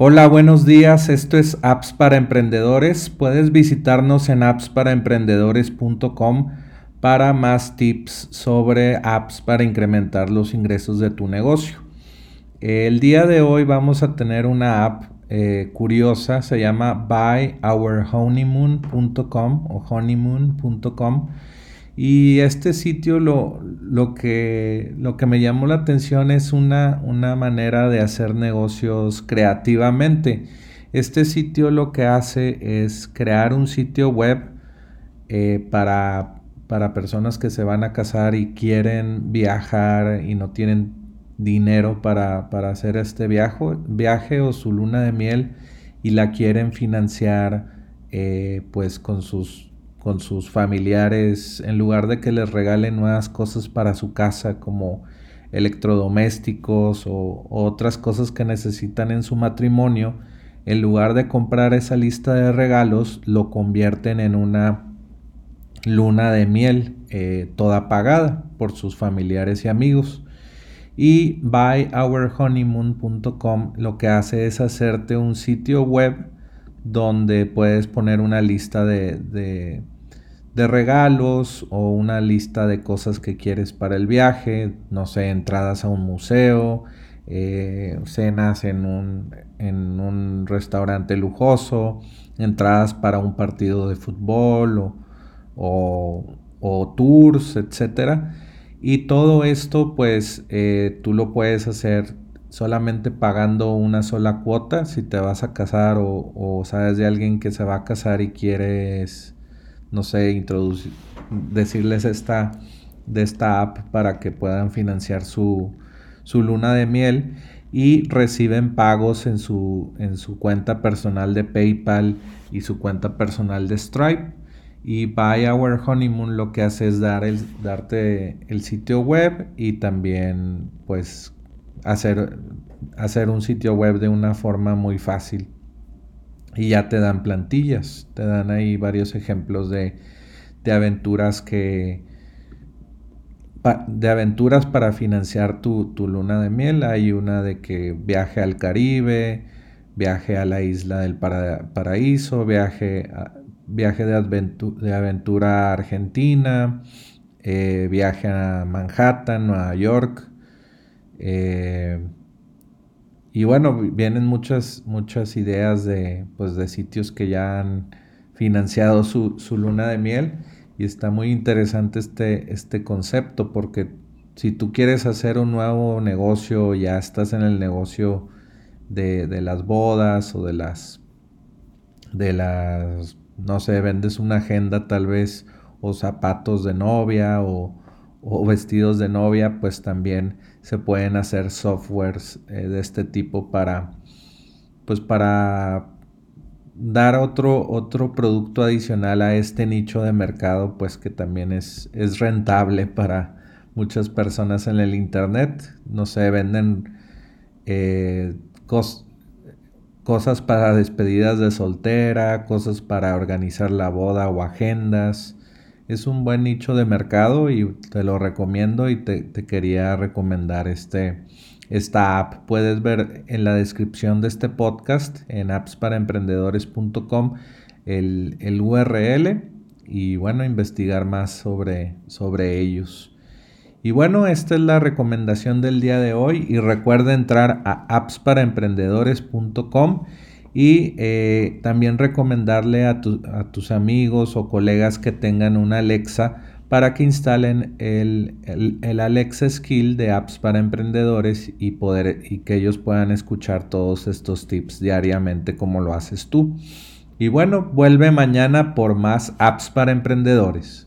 Hola, buenos días. Esto es Apps para Emprendedores. Puedes visitarnos en appsparaemprendedores.com para más tips sobre apps para incrementar los ingresos de tu negocio. El día de hoy vamos a tener una app eh, curiosa, se llama buyourhoneymoon.com o honeymoon.com y este sitio lo, lo, que, lo que me llamó la atención es una, una manera de hacer negocios creativamente. Este sitio lo que hace es crear un sitio web eh, para, para personas que se van a casar y quieren viajar y no tienen dinero para, para hacer este viaje, viaje o su luna de miel y la quieren financiar eh, pues con sus con sus familiares, en lugar de que les regalen nuevas cosas para su casa como electrodomésticos o, otras cosas que necesitan en su matrimonio, en lugar de comprar esa lista de regalos, lo convierten en una luna de miel eh, toda pagada por sus familiares y amigos. Y buyourhoneymoon.com lo que hace es hacerte un sitio web donde puedes poner una lista de, de, regalos o una lista de cosas que quieres para el viaje, no sé, entradas a un museo, eh, cenas en un, en un, restaurante lujoso, entradas para un partido de fútbol o, o, tours, etc. Y todo esto pues eh, tú lo puedes hacer solamente pagando una sola cuota si te vas a casar o, sabes de alguien que se va a casar y quieres, no sé, introducir, decirles esta, de esta app para que puedan financiar su, su luna de miel y reciben pagos en su, en su cuenta personal de PayPal y su cuenta personal de Stripe. Y Buy Our Honeymoon lo que hace es dar el, darte el sitio web y también pues hacer, hacer un sitio web de una forma muy fácil. Y ya te dan plantillas, te dan ahí varios ejemplos de, de aventuras que, de aventuras para financiar tu, luna de miel. Hay una de que viaje al Caribe, viaje a la isla del paraíso, viaje, viaje de, de, aventura a Argentina, eh, viaje a Manhattan, Nueva York, eh, y bueno, vienen muchas, muchas ideas de, pues, de sitios que ya han financiado su, luna de miel. Y está muy interesante este, este concepto porque si tú quieres hacer un nuevo negocio, ya estás en el negocio de, de las bodas o de las, de las, no sé, vendes una agenda tal vez o zapatos de novia o, o vestidos de novia, pues también se pueden hacer softwares eh, de este tipo para, pues para dar otro, otro producto adicional a este nicho de mercado, pues que también es, es rentable para muchas personas en el internet. No sé, venden eh, cosas para despedidas de soltera, cosas para organizar la boda o agendas es un buen nicho de mercado y te lo recomiendo y te, quería recomendar este, esta app. Puedes ver en la descripción de este podcast en appsparaemprendedores.com el, el URL y bueno, investigar más sobre, sobre ellos. Y bueno, esta es la recomendación del día de hoy y recuerda entrar a appsparaemprendedores.com y eh, también recomendarle a, tus amigos o colegas que tengan una Alexa para que instalen el, el, Alexa Skill de apps para emprendedores y, poder, y que ellos puedan escuchar todos estos tips diariamente como lo haces tú. Y bueno, vuelve mañana por más apps para emprendedores.